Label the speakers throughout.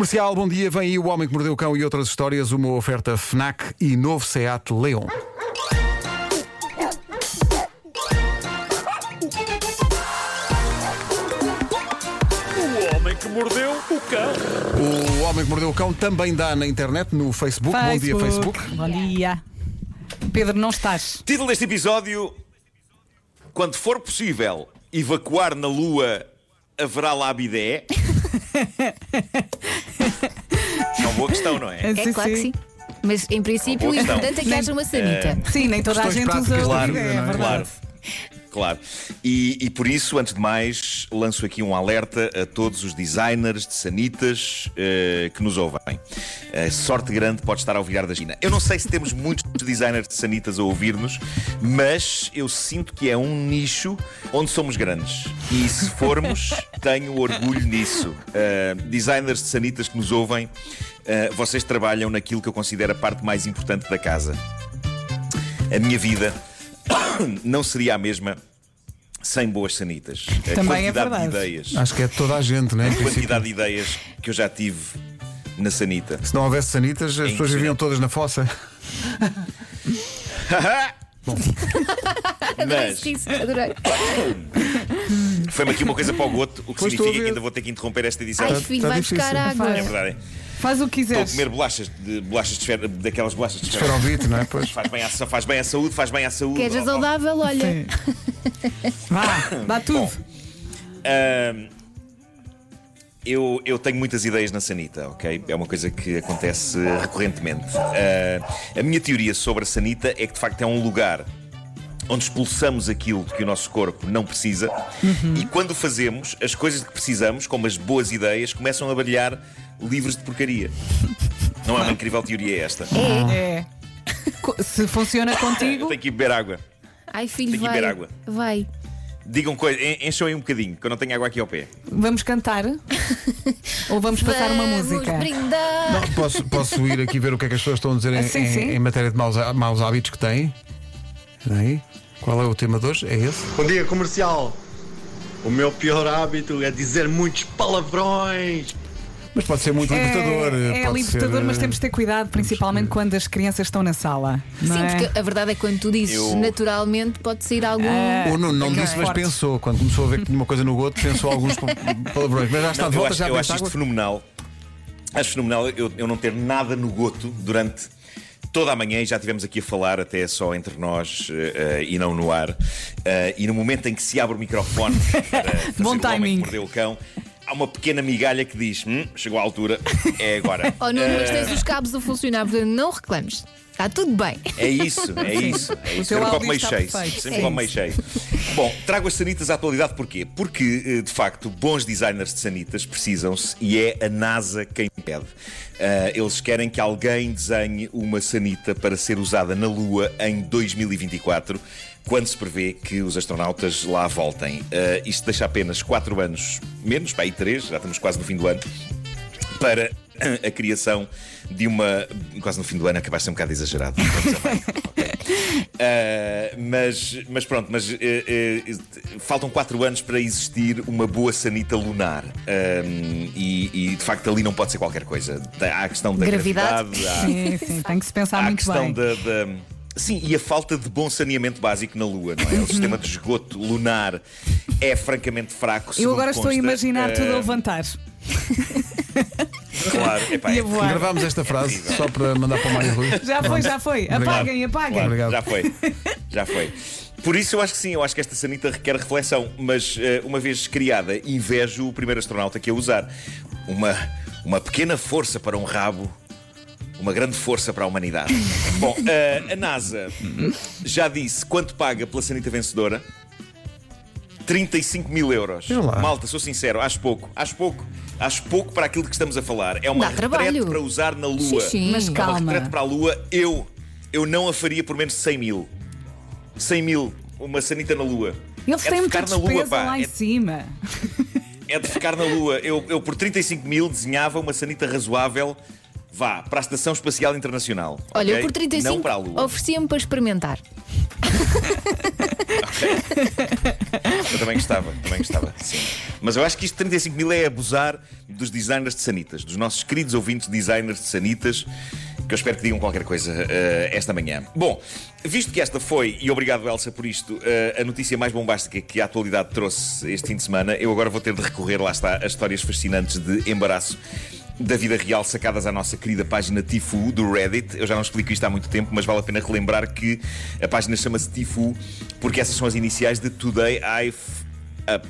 Speaker 1: Comercial, bom dia. Vem aí o Homem que Mordeu o Cão e outras histórias. Uma oferta Fnac e novo Seat Leon.
Speaker 2: O homem que mordeu o cão.
Speaker 1: O Homem que Mordeu o Cão também dá na internet, no Facebook. Bom dia, Facebook.
Speaker 3: Bom dia. Pedro, não estás.
Speaker 2: Título deste episódio: Quando for possível evacuar na Lua, haverá lá bidé? É uma boa questão, não é?
Speaker 4: É claro que sim. Mas em princípio o importante é que haja uma sanita.
Speaker 3: Sim, nem toda a
Speaker 1: Questões
Speaker 3: gente usa
Speaker 1: práticas
Speaker 3: o
Speaker 2: Claro,
Speaker 3: é
Speaker 1: é?
Speaker 3: verdade.
Speaker 2: Claro. Claro. E, e por isso, antes de mais, lanço aqui um alerta a todos os designers de sanitas eh, que nos ouvem. A sorte grande pode estar ao virar da China. Eu não sei se temos muitos designers de sanitas a ouvir-nos, mas eu sinto que é um nicho onde somos grandes. E se formos, tenho orgulho nisso. Eh, designers de sanitas que nos ouvem, vocês trabalham naquilo que eu considero a parte mais importante da casa. A minha vida não seria a mesma sem boas sanitas. A
Speaker 3: Também é
Speaker 2: quantidade de
Speaker 3: verdade.
Speaker 2: ideias,
Speaker 1: Acho que é de toda a gente, não é?
Speaker 2: A quantidade de ideias que eu já tive na sanita.
Speaker 1: Se não houvesse sanitas, as pessoas viviam todas na fossa.
Speaker 4: Adorei
Speaker 2: Mas
Speaker 4: adorei.
Speaker 2: foi-me aqui uma coisa para o goto, o que
Speaker 1: Pois a
Speaker 2: significa que ainda vou ter que interromper esta edição.
Speaker 4: Ai, filho,
Speaker 1: tá
Speaker 4: vai
Speaker 1: difícil.
Speaker 4: buscar água.
Speaker 2: É verdade.
Speaker 3: Faz o que
Speaker 2: Estou a
Speaker 3: quiseres.
Speaker 2: comer bolachas de bolachas de esfera, daquelas bolachas de esfera.
Speaker 1: Esferovite, não é? Pois.
Speaker 2: Faz bem, à, faz bem à saúde, faz bem à saúde.
Speaker 4: Queres
Speaker 2: Oh, oh.
Speaker 4: saudável? Olha.
Speaker 3: Sim. Vá, dá tudo.
Speaker 2: Ahm, eu, eu tenho muitas ideias na sanita, ok? É uma coisa que acontece recorrentemente. Ah, a minha teoria sobre a sanita é que de facto é um lugar onde expulsamos aquilo que o nosso corpo não precisa e quando fazemos, as coisas de que precisamos, como as boas ideias, começam a brilhar livres de porcaria. Não é uma incrível teoria esta?
Speaker 3: É. Co- Se funciona
Speaker 2: Eu
Speaker 3: contigo,
Speaker 2: tenho que ir beber água.
Speaker 4: Ai, filho,
Speaker 2: Tenho que
Speaker 4: vai.
Speaker 2: beber água.
Speaker 4: Vai.
Speaker 2: Digam coisas, encham aí um bocadinho, que eu não tenho água aqui ao pé.
Speaker 3: vamos cantar? Ou vamos passar uma
Speaker 4: Vamos
Speaker 3: música?
Speaker 4: brindar.
Speaker 1: Não, posso, posso ir aqui ver o que é que as pessoas estão a dizer em,
Speaker 3: Ah, sim,
Speaker 1: em-
Speaker 3: sim.
Speaker 1: em matéria de maus, maus hábitos que têm? Espera aí. Qual é o tema de hoje? É esse?
Speaker 5: Bom dia, comercial. O meu pior hábito é dizer muitos palavrões.
Speaker 1: Mas pode ser muito libertador.
Speaker 3: É, é
Speaker 1: pode
Speaker 3: libertador,
Speaker 1: ser,
Speaker 3: mas
Speaker 1: eh,
Speaker 3: temos de ter cuidado, principalmente quando as crianças estão na sala. não
Speaker 4: Sim,
Speaker 3: é?
Speaker 4: porque a verdade é que quando tu dizes
Speaker 2: Eu-
Speaker 4: naturalmente pode sair algum.
Speaker 3: Ah,
Speaker 1: O Nuno não
Speaker 3: Ok.
Speaker 1: disse, mas
Speaker 3: Forte.
Speaker 1: pensou. Quando começou a ver que tinha uma coisa no goto, pensou alguns pa- palavrões. Mas já está
Speaker 2: Não,
Speaker 1: de
Speaker 2: eu
Speaker 1: volta,
Speaker 2: acho,
Speaker 1: já
Speaker 2: eu acho isto
Speaker 1: água?
Speaker 2: fenomenal. Acho fenomenal eu, eu não ter nada no goto durante toda a manhã e já tivemos aqui a falar até só entre nós eh, e não no ar. Eh, e no momento em que se abre o microfone para
Speaker 3: Bom
Speaker 2: o
Speaker 3: timing.
Speaker 2: que mordeu o cão, há uma pequena migalha que diz: "Hum, chegou à altura, é agora.
Speaker 4: Oh, Nuno, mas tens os cabos a funcionar, portanto não reclames. Está tudo bem.
Speaker 2: É isso, é isso. É isso. Sempre copo meio cheio.
Speaker 3: perfeito.
Speaker 2: Sempre
Speaker 4: É
Speaker 2: copo meio cheio. Bom, trago as sanitas à atualidade porquê? Porque, eh, de facto, bons designers de sanitas precisam-se e é a NASA quem pede. Ah, eles querem que alguém desenhe uma sanita para ser usada na Lua em 2024, quando se prevê que os astronautas lá voltem. Ah, isto deixa apenas 4 anos menos, para aí 3, já estamos quase no fim do ano para a criação de uma. Quase no fim do ano, acabaste de ser um bocado exagerado. A bem. Ah, mas, mas pronto, mas eh, eh, faltam 4 anos para existir uma boa sanita lunar. E, e, de facto ali não pode ser qualquer coisa. Há a questão da
Speaker 4: Gravidade.
Speaker 2: gravidade, há-
Speaker 3: Sim, sim, tem que se pensar
Speaker 2: Há a
Speaker 3: muito
Speaker 2: questão
Speaker 3: bem.
Speaker 2: da, da- Sim, e a falta de bom saneamento básico na Lua, não é? O sistema de esgoto lunar é francamente fraco.
Speaker 3: Eu agora estou a imaginar tudo a levantar.
Speaker 2: Claro, epá, é
Speaker 3: voar.
Speaker 1: Gravámos esta frase só para mandar para o Mário Rui.
Speaker 3: Já foi, já foi. Apaguem, apaguem.
Speaker 2: Claro,
Speaker 1: Obrigado.
Speaker 2: Já foi. Já foi. Por isso eu acho que sim, eu acho que esta sanita requer reflexão, mas eh, uma vez criada, invejo o primeiro astronauta que a usar. Uma, uma pequena força para um rabo, uma grande força para a humanidade. Bom, eh, a NASA já disse quanto paga pela sanita vencedora. 35 mil euros.
Speaker 1: Lá.
Speaker 2: Malta, sou sincero, acho pouco. Acho pouco. Acho pouco para aquilo que estamos a falar. É uma
Speaker 4: Dá
Speaker 2: retrete
Speaker 4: trabalho.
Speaker 2: para usar na Lua.
Speaker 4: Sim, sim.
Speaker 3: Mas
Speaker 2: É uma
Speaker 3: calma.
Speaker 2: retrete para a Lua, eu, eu não a faria por menos de 100 mil. 100 mil, uma sanita na Lua.
Speaker 3: Eles
Speaker 2: é
Speaker 3: têm muita
Speaker 2: ficar na Lua, pá.
Speaker 3: lá em
Speaker 2: É,
Speaker 3: cima.
Speaker 2: é de ficar na Lua. Eu, eu por 35 mil desenhava uma sanita razoável vá para a Estação Espacial Internacional.
Speaker 4: Olha,
Speaker 2: ok?
Speaker 4: eu por 35
Speaker 2: Não para a Lua.
Speaker 4: oferecia-me para experimentar.
Speaker 2: Eu também gostava, também gostava, sim. Mas eu acho que isto de 35 mil é abusar dos designers de sanitas, dos nossos queridos ouvintes designers de sanitas, que eu espero que digam qualquer coisa eh, esta manhã. Bom, visto que esta foi, e obrigado Elsa por isto, eh, a notícia mais bombástica que a atualidade trouxe este fim de semana, eu agora vou ter de recorrer, lá está, a histórias fascinantes de embaraço da vida real sacadas à nossa querida página Tifu do Reddit. Eu já não explico isto há muito tempo, mas vale a pena relembrar que a página chama-se Tifu porque essas são as iniciais de Today I've Up.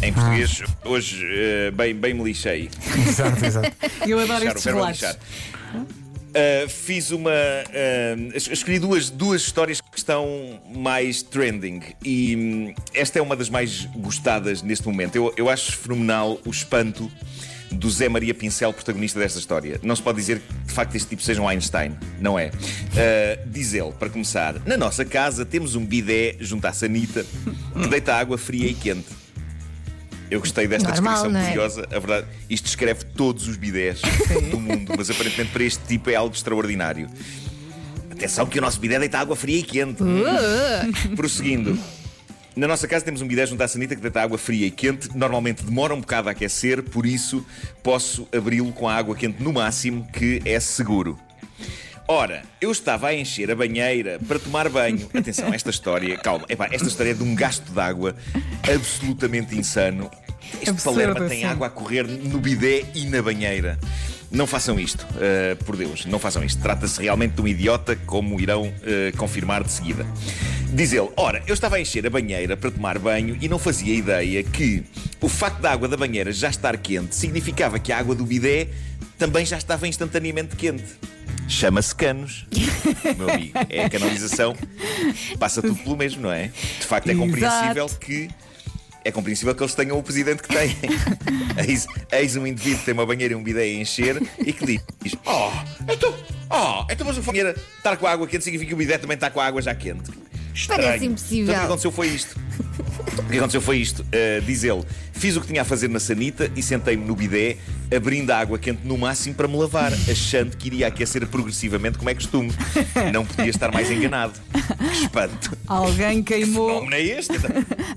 Speaker 2: Em português, hoje, eh, bem, bem me lixei.
Speaker 1: Exato, exato.
Speaker 3: Eu adoro estes relatos.
Speaker 2: lixar. Uh, fiz uma. uh, es- escolhi duas, duas histórias que estão mais trending e hum, esta é uma das mais gostadas neste momento. Eu, eu acho fenomenal o espanto do Zé Maria Pincel, protagonista desta história. Não se pode dizer que de facto este tipo seja um Einstein, não é? Uh, diz ele, para começar: Na nossa casa temos um bidé junto à sanita que deita água fria e quente. Eu gostei desta
Speaker 4: Normal,
Speaker 2: descrição
Speaker 4: é?
Speaker 2: curiosa. A verdade, isto descreve todos os bidés do mundo, mas aparentemente para este tipo é algo extraordinário. Atenção que o nosso bidé deita água fria e quente.
Speaker 4: Uh,
Speaker 2: Prosseguindo. Na nossa casa temos um bidé junto à sanita que deita água fria e quente. Normalmente demora um bocado a aquecer, por isso posso abri-lo com a água quente no máximo, que é seguro. Ora, eu estava a encher a banheira para tomar banho. Atenção, esta história, calma, epá, esta história é de um gasto de água absolutamente insano. Este
Speaker 3: Absurdo,
Speaker 2: Palerma tem
Speaker 3: sim.
Speaker 2: água a correr no bidé e na banheira. Não façam isto, uh, por Deus, não façam isto. Trata-se realmente de um idiota, como irão uh, confirmar de seguida. Diz ele: Ora, eu estava a encher a banheira para tomar banho e não fazia ideia que o facto da água da banheira já estar quente significava que a água do bidé também já estava instantaneamente quente. Chama-se canos, meu amigo. É a canalização, passa tudo pelo mesmo, não é? De facto, é
Speaker 3: Exato.
Speaker 2: compreensível que. É compreensível que eles tenham o presidente que têm. eis, eis um indivíduo que tem uma banheira e um bidé a encher e que diz: Oh, então, oh, então mas a banheira estar com a água quente significa que o bidé também está com a água já quente. Estranho.
Speaker 4: Parece impossível.
Speaker 2: Então, o que aconteceu foi isto. O que aconteceu foi isto. Uh, diz ele: Fiz o que tinha a fazer na sanita e sentei-me no bidé, abrindo a água quente no máximo para me lavar, achando que iria aquecer progressivamente, como é costume. Não podia estar mais enganado. Que espanto.
Speaker 3: Alguém
Speaker 2: Que
Speaker 3: queimou.
Speaker 2: fenómeno é este? A,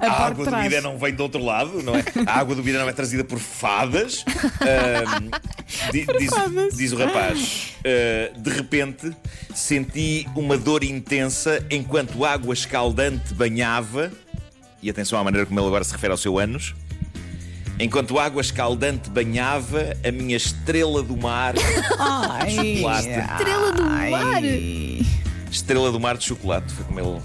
Speaker 3: parte
Speaker 2: água do bidé não vem do outro lado, não é? A água do bidé não é trazida por fadas. Ahm, di- diz, diz o rapaz. "Ah, de repente senti uma dor intensa enquanto água escaldante banhava. E atenção à maneira como ele agora se refere ao seu ânus. Enquanto água escaldante banhava a minha estrela do mar,
Speaker 3: Ai,
Speaker 2: chocolate.
Speaker 4: Estrela do mar.
Speaker 2: estrela do mar de chocolate. Foi como ele.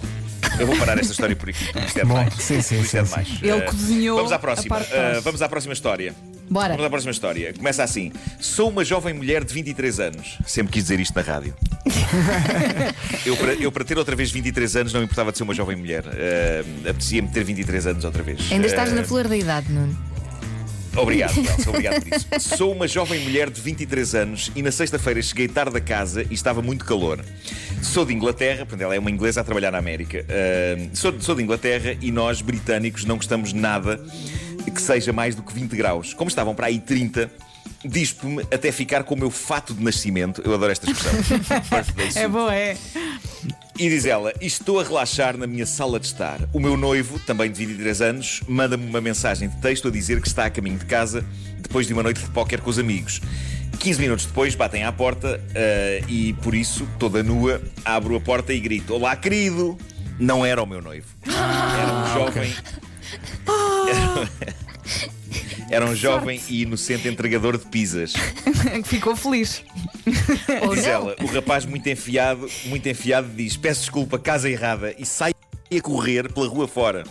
Speaker 2: Eu vou parar esta história por aqui. Isto é demais.
Speaker 1: sim, sim,
Speaker 2: Isto é
Speaker 1: sim,
Speaker 2: demais.
Speaker 3: Ele
Speaker 2: Eh,
Speaker 3: cozinhou
Speaker 2: Vamos à
Speaker 3: a
Speaker 2: próxima.
Speaker 3: de.
Speaker 2: Eh, vamos à próxima história.
Speaker 4: Bora.
Speaker 2: Vamos à próxima história. Começa assim. Sou uma jovem mulher de 23 anos. Sempre quis dizer isto na rádio. eu, para, eu, para ter outra vez 23 anos, não me importava de ser uma jovem mulher. Eh, Apetecia-me ter 23 anos outra vez.
Speaker 4: Ainda estás na flor da idade, Nuno.
Speaker 2: Obrigado, Elsa, obrigado por isso. Sou uma jovem mulher de 23 anos e na sexta-feira cheguei tarde a casa e estava muito calor. Sou de Inglaterra, portanto, ela é uma inglesa a trabalhar na América. Ah, sou, sou de Inglaterra e nós, britânicos, não gostamos nada que seja mais do que 20 graus. Como estavam para aí 30, dispo-me até ficar com o meu fato de nascimento. Eu adoro esta expressão.
Speaker 3: É boa, é.
Speaker 2: E diz ela: Estou a relaxar na minha sala de estar. O meu noivo, também de 23 anos, manda-me uma mensagem de texto a dizer que está a caminho de casa depois de uma noite de póquer com os amigos. 15 minutos depois batem à porta eh, e, por isso, toda nua, abro a porta e grito: Olá, querido! Não era o meu noivo. Era um jovem. Era, era um jovem e inocente entregador de pizzas.
Speaker 3: Ficou feliz.
Speaker 2: Diz ela, o rapaz muito enfiado, muito enfiado diz: Peço desculpa, casa errada, e sai a correr pela rua fora.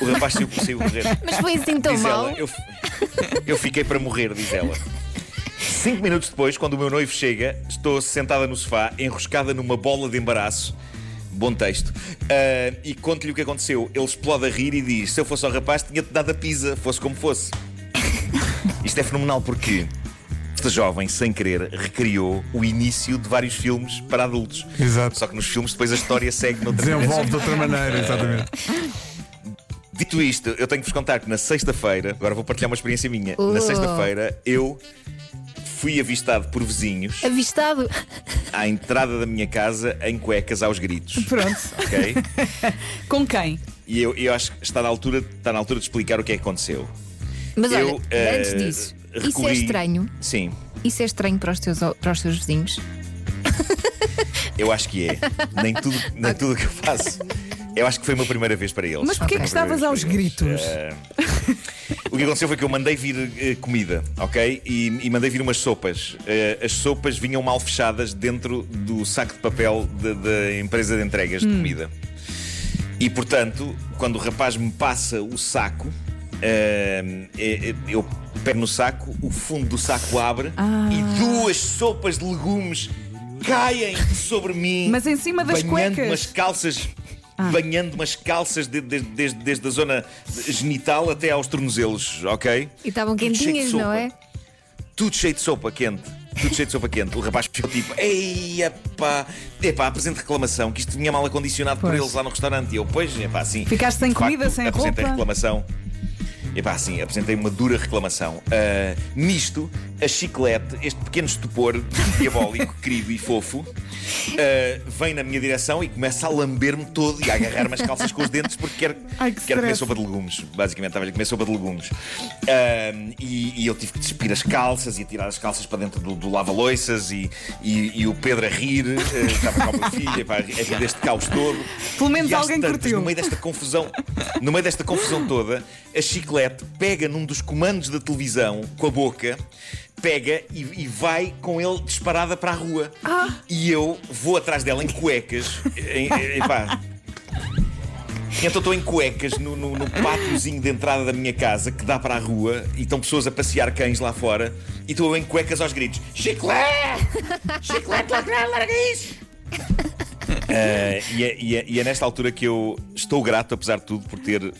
Speaker 2: O rapaz saiu, saiu correr.
Speaker 4: Mas foi assim tão
Speaker 2: Diz
Speaker 4: mal.
Speaker 2: ela, eu, eu fiquei para morrer, diz ela. Cinco minutos depois, quando o meu noivo chega, estou sentada no sofá, enroscada numa bola de embaraço. Bom texto. Ah, e conto-lhe o que aconteceu. Ele explode a rir e diz: Se eu fosse ao rapaz, tinha-te dado a pizza, fosse como fosse. Isto é fenomenal porque esta jovem, sem querer, recriou o início de vários filmes para adultos.
Speaker 1: Exato.
Speaker 2: Só que nos filmes depois a história segue noutra
Speaker 1: Desenvolve de outra maneira, exatamente.
Speaker 2: Dito isto, eu tenho que vos contar que na sexta-feira, agora vou partilhar uma experiência minha.
Speaker 4: Oh.
Speaker 2: Na sexta-feira, eu fui avistado por vizinhos
Speaker 4: Avistado.
Speaker 2: à entrada da minha casa em cuecas aos gritos.
Speaker 3: Pronto.
Speaker 2: Ok?
Speaker 3: Com quem?
Speaker 2: E eu, eu acho que está na, altura, está na altura de explicar o que é que aconteceu.
Speaker 4: Mas
Speaker 2: eu,
Speaker 4: olha,
Speaker 2: eh,
Speaker 4: antes disso, isso é
Speaker 2: recorri-
Speaker 4: estranho.
Speaker 2: Sim,
Speaker 4: Isso é estranho para os teus, para os teus vizinhos.
Speaker 2: eu acho que é. Nem tudo nem tudo o que eu faço. Eu acho que foi uma primeira vez para eles.
Speaker 3: Mas porquê
Speaker 2: Foi
Speaker 3: que estavas aos gritos?
Speaker 2: Eh, o que aconteceu foi que eu mandei vir eh, comida, ok? E, e mandei vir umas sopas. Eh, as sopas vinham mal fechadas dentro do saco de papel da empresa de entregas de comida. E portanto, quando o rapaz me passa o saco, eh, eu pego no saco, o fundo do saco abre e duas sopas de legumes caem sobre mim.
Speaker 3: Mas em cima das cuecas?
Speaker 2: umas calças. Banhando umas calças de- de- desde, desde a zona genital até aos tornozelos, ok?
Speaker 4: E estavam
Speaker 2: de
Speaker 4: quentinhas, não é?
Speaker 2: Tudo cheio de sopa quente. Tudo cheio de sopa quente. O rapaz ficou tipo, ei, epá, epá, apresente reclamação, que isto vinha mal acondicionado por
Speaker 3: Pois.
Speaker 2: eles lá no restaurante. E eu, pois, epá, sim.
Speaker 3: Ficaste sem
Speaker 2: De facto,
Speaker 3: comida, sem
Speaker 2: apresentei
Speaker 3: roupa?
Speaker 2: reclamação. Epá, sim, apresentei uma dura reclamação. Ah, nisto, a chiclete, este pequeno estupor diabólico, querido e fofo, ah, vem na minha direção e começa a lamber-me todo e a agarrar-me as calças com os dentes porque quer,
Speaker 3: Ai, que
Speaker 2: quer comer sopa de legumes. Basicamente, estava a comer sopa de legumes. Ah, e, e eu tive que despir as calças e a tirar as calças para dentro do, do lava-loiças e, e, e o Pedro a rir, estava com o meu filho, epá, a rir deste caos todo.
Speaker 3: Pelo menos alguém
Speaker 2: tantas,
Speaker 3: curtiu.
Speaker 2: No meio desta confusão, no meio desta confusão toda, a chiclete pega num dos comandos da televisão com a boca, pega e, e vai com ele disparada para a rua. E eu vou atrás dela em cuecas. Em, em, pá. Então estou em cuecas no, no, no pátiozinho de entrada da minha casa que dá para a rua e estão pessoas a passear cães lá fora e estou em cuecas aos gritos: Chiclete! Chiclete, larga isso! Uh, e, é, e é- e é nesta altura que eu estou grato, apesar de tudo, por ter uh,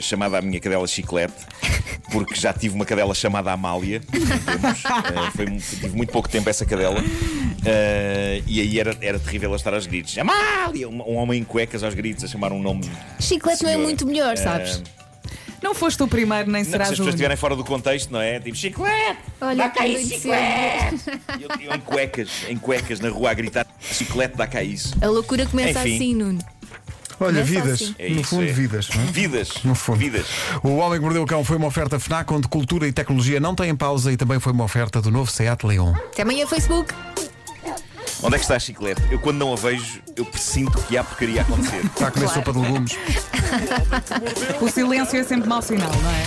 Speaker 2: chamado a minha cadela Chiclete, porque já tive uma cadela chamada Amália. entendemos? Uh, foi, tive muito pouco tempo essa cadela. E aí era, era terrível ela estar aos gritos. Amália! Um, um homem em cuecas aos gritos a chamar um nome.
Speaker 4: Chiclete não é muito melhor, sabes?
Speaker 3: Não foste o primeiro, nem
Speaker 2: não, se
Speaker 3: serás
Speaker 2: as
Speaker 3: o
Speaker 2: pessoas
Speaker 3: único.
Speaker 2: estiverem fora do contexto, não é? Tipo, Chiclete!
Speaker 4: Olha,
Speaker 2: dá cá isso, Chiclete! E eu, eu em cuecas, em cuecas na rua a gritar: Chiclete, dá cá isso.
Speaker 4: A loucura começa
Speaker 2: Enfim.
Speaker 4: assim, Nuno.
Speaker 1: Olha,
Speaker 4: Começa
Speaker 1: vidas.
Speaker 4: assim.
Speaker 2: É
Speaker 1: no
Speaker 2: isso,
Speaker 1: fundo,
Speaker 2: é.
Speaker 1: vidas. não é?
Speaker 2: Vidas!
Speaker 1: No fundo.
Speaker 2: Vidas!
Speaker 1: O Homem que Mordeu o Cão foi uma oferta FNAC, onde cultura e tecnologia não têm pausa e também foi uma oferta do novo Seat Leon.
Speaker 4: Até amanhã, Facebook.
Speaker 2: Onde é que está a chiclete? Eu quando não a vejo, eu presinto que há porcaria a acontecer.
Speaker 1: Está a comer
Speaker 4: Claro.
Speaker 1: sopa de legumes.
Speaker 3: O silêncio é sempre mau sinal, não é?